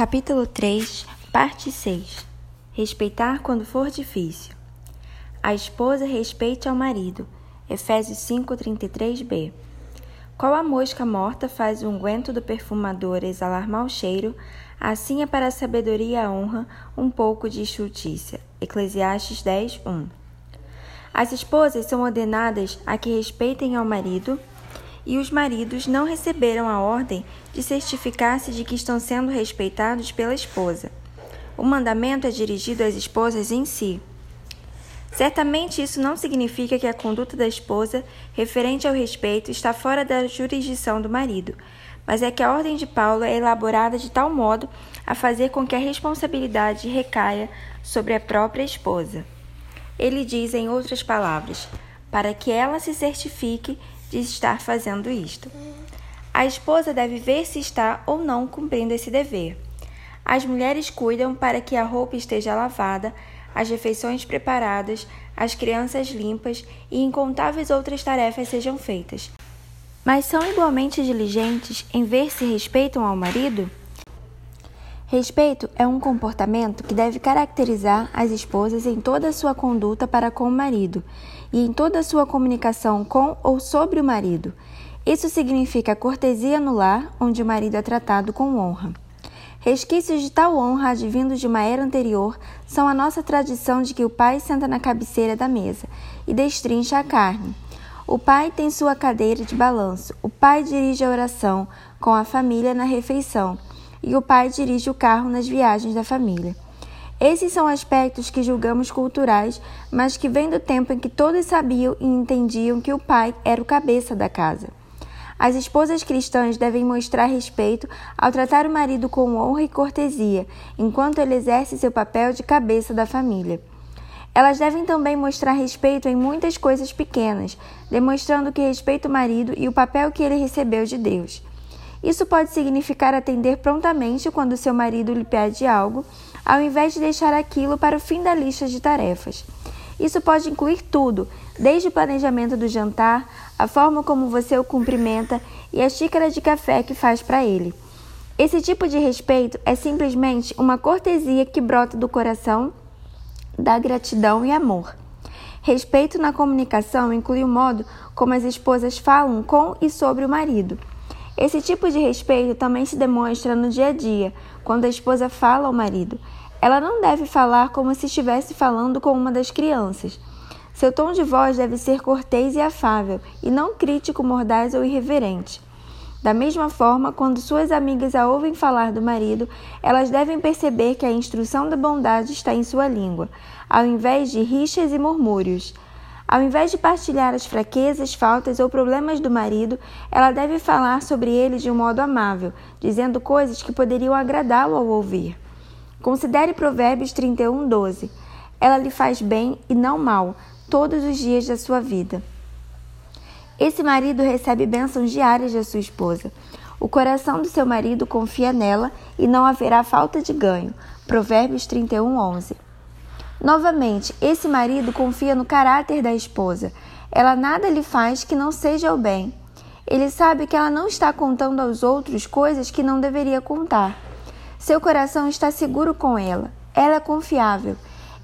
Capítulo 3, Parte 6 Respeitar quando for difícil. A esposa respeite ao marido. Efésios 5:33b. Qual a mosca morta faz o unguento do perfumador exalar mau cheiro, assim é para a sabedoria e a honra um pouco de justiça. Eclesiastes 10:1. As esposas são ordenadas a que respeitem ao marido e os maridos não receberam a ordem de certificar-se de que estão sendo respeitados pela esposa. O mandamento é dirigido às esposas em si. Certamente isso não significa que a conduta da esposa referente ao respeito está fora da jurisdição do marido, mas é que a ordem de Paulo é elaborada de tal modo a fazer com que a responsabilidade recaia sobre a própria esposa. Ele diz, em outras palavras, para que ela se certifique de estar fazendo isto. A esposa deve ver se está ou não cumprindo esse dever. As mulheres cuidam para que a roupa esteja lavada, as refeições preparadas, as crianças limpas e incontáveis outras tarefas sejam feitas. Mas são igualmente diligentes em ver se respeitam ao marido? Respeito é um comportamento que deve caracterizar as esposas em toda a sua conduta para com o marido e em toda a sua comunicação com ou sobre o marido. Isso significa cortesia no lar, onde o marido é tratado com honra. Resquícios de tal honra advindos de uma era anterior são a nossa tradição de que o pai senta na cabeceira da mesa e destrincha a carne. O pai tem sua cadeira de balanço, o pai dirige a oração com a família na refeição e o pai dirige o carro nas viagens da família. Esses são aspectos que julgamos culturais, mas que vêm do tempo em que todos sabiam e entendiam que o pai era o cabeça da casa. As esposas cristãs devem mostrar respeito ao tratar o marido com honra e cortesia, enquanto ele exerce seu papel de cabeça da família. Elas devem também mostrar respeito em muitas coisas pequenas, demonstrando que respeita o marido e o papel que ele recebeu de Deus. Isso pode significar atender prontamente quando seu marido lhe pede algo, ao invés de deixar aquilo para o fim da lista de tarefas. Isso pode incluir tudo, desde o planejamento do jantar, a forma como você o cumprimenta e a xícara de café que faz para ele. Esse tipo de respeito é simplesmente uma cortesia que brota do coração da gratidão e amor. Respeito na comunicação inclui o modo como as esposas falam com e sobre o marido. Esse tipo de respeito também se demonstra no dia a dia, quando a esposa fala ao marido. Ela não deve falar como se estivesse falando com uma das crianças. Seu tom de voz deve ser cortês e afável, e não crítico, mordaz ou irreverente. Da mesma forma, quando suas amigas a ouvem falar do marido, elas devem perceber que a instrução da bondade está em sua língua, ao invés de rixas e murmúrios. Ao invés de partilhar as fraquezas, faltas ou problemas do marido, ela deve falar sobre ele de um modo amável, dizendo coisas que poderiam agradá-lo ao ouvir. Considere Provérbios 31, 12. Ela lhe faz bem e não mal todos os dias da sua vida. Esse marido recebe bênçãos diárias da sua esposa. O coração do seu marido confia nela e não haverá falta de ganho. Provérbios 31, 11. Novamente, esse marido confia no caráter da esposa. Ela nada lhe faz que não seja o bem. Ele sabe que ela não está contando aos outros coisas que não deveria contar. Seu coração está seguro com ela. Ela é confiável.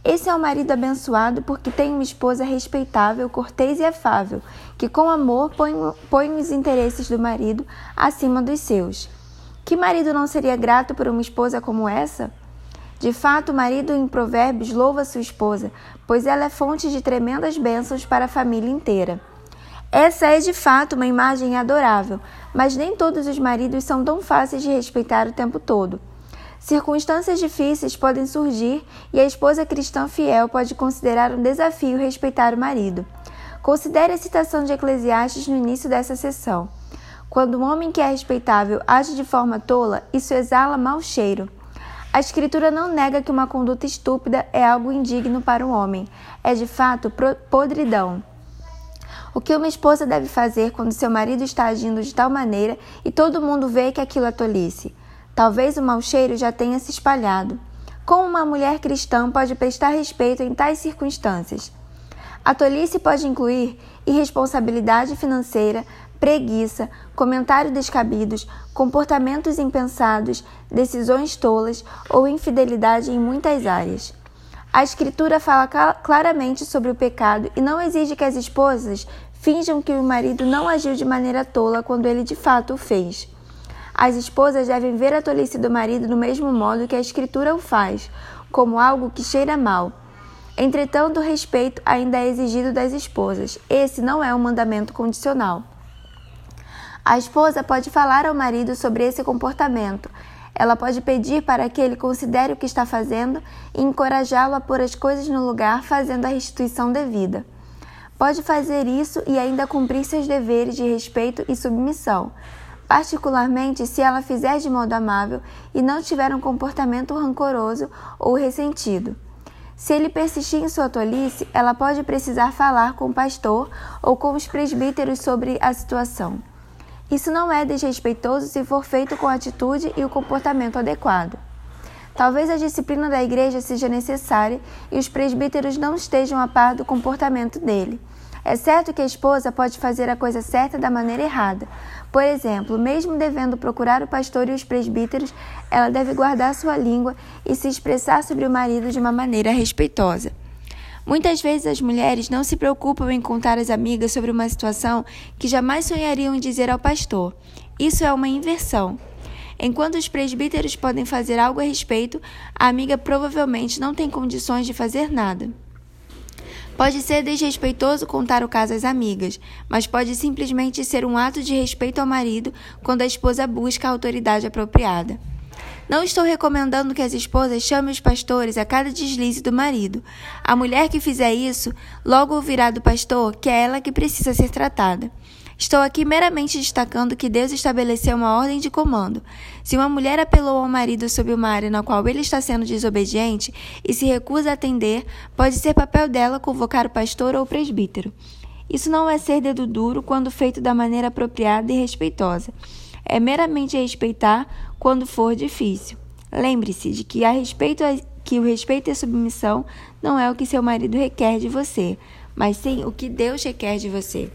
Esse é o marido abençoado porque tem uma esposa respeitável, cortês e afável, que com amor põe, põe os interesses do marido acima dos seus. Que marido não seria grato por uma esposa como essa? De fato, o marido em Provérbios louva sua esposa, pois ela é fonte de tremendas bênçãos para a família inteira. Essa é de fato uma imagem adorável, mas nem todos os maridos são tão fáceis de respeitar o tempo todo. Circunstâncias difíceis podem surgir e a esposa cristã fiel pode considerar um desafio respeitar o marido. Considere a citação de Eclesiastes no início dessa sessão. Quando um homem que é respeitável age de forma tola, isso exala mau cheiro. A Escritura não nega que uma conduta estúpida é algo indigno para o homem. É de fato podridão. O que uma esposa deve fazer quando seu marido está agindo de tal maneira e todo mundo vê que aquilo é tolice? Talvez o mau cheiro já tenha se espalhado. Como uma mulher cristã pode prestar respeito em tais circunstâncias? A tolice pode incluir irresponsabilidade financeira, preguiça, comentários descabidos, comportamentos impensados, decisões tolas ou infidelidade em muitas áreas. A Escritura fala claramente sobre o pecado e não exige que as esposas finjam que o marido não agiu de maneira tola quando ele de fato o fez. As esposas devem ver a tolice do marido do mesmo modo que a Escritura o faz, como algo que cheira mal. Entretanto, o respeito ainda é exigido das esposas. Esse não é um mandamento condicional. A esposa pode falar ao marido sobre esse comportamento. Ela pode pedir para que ele considere o que está fazendo e encorajá-lo a pôr as coisas no lugar, fazendo a restituição devida. Pode fazer isso e ainda cumprir seus deveres de respeito e submissão, particularmente se ela fizer de modo amável e não tiver um comportamento rancoroso ou ressentido. Se ele persistir em sua tolice, ela pode precisar falar com o pastor ou com os presbíteros sobre a situação. Isso não é desrespeitoso se for feito com a atitude e o comportamento adequado. Talvez a disciplina da igreja seja necessária e os presbíteros não estejam a par do comportamento dele. É certo que a esposa pode fazer a coisa certa da maneira errada. Por exemplo, mesmo devendo procurar o pastor e os presbíteros, ela deve guardar sua língua e se expressar sobre o marido de uma maneira respeitosa. Muitas vezes as mulheres não se preocupam em contar às amigas sobre uma situação que jamais sonhariam em dizer ao pastor. Isso é uma inversão. Enquanto os presbíteros podem fazer algo a respeito, a amiga provavelmente não tem condições de fazer nada. Pode ser desrespeitoso contar o caso às amigas, mas pode simplesmente ser um ato de respeito ao marido quando a esposa busca a autoridade apropriada. Não estou recomendando que as esposas chamem os pastores a cada deslize do marido. A mulher que fizer isso logo ouvirá do pastor que é ela que precisa ser tratada. Estou aqui meramente destacando que Deus estabeleceu uma ordem de comando. Se uma mulher apelou ao marido sobre uma área na qual ele está sendo desobediente e se recusa a atender, pode ser papel dela convocar o pastor ou o presbítero. Isso não é ser dedo duro quando feito da maneira apropriada e respeitosa é meramente respeitar quando for difícil. Lembre-se de que a respeito a, que o respeito e a submissão não é o que seu marido requer de você, mas sim o que Deus requer de você.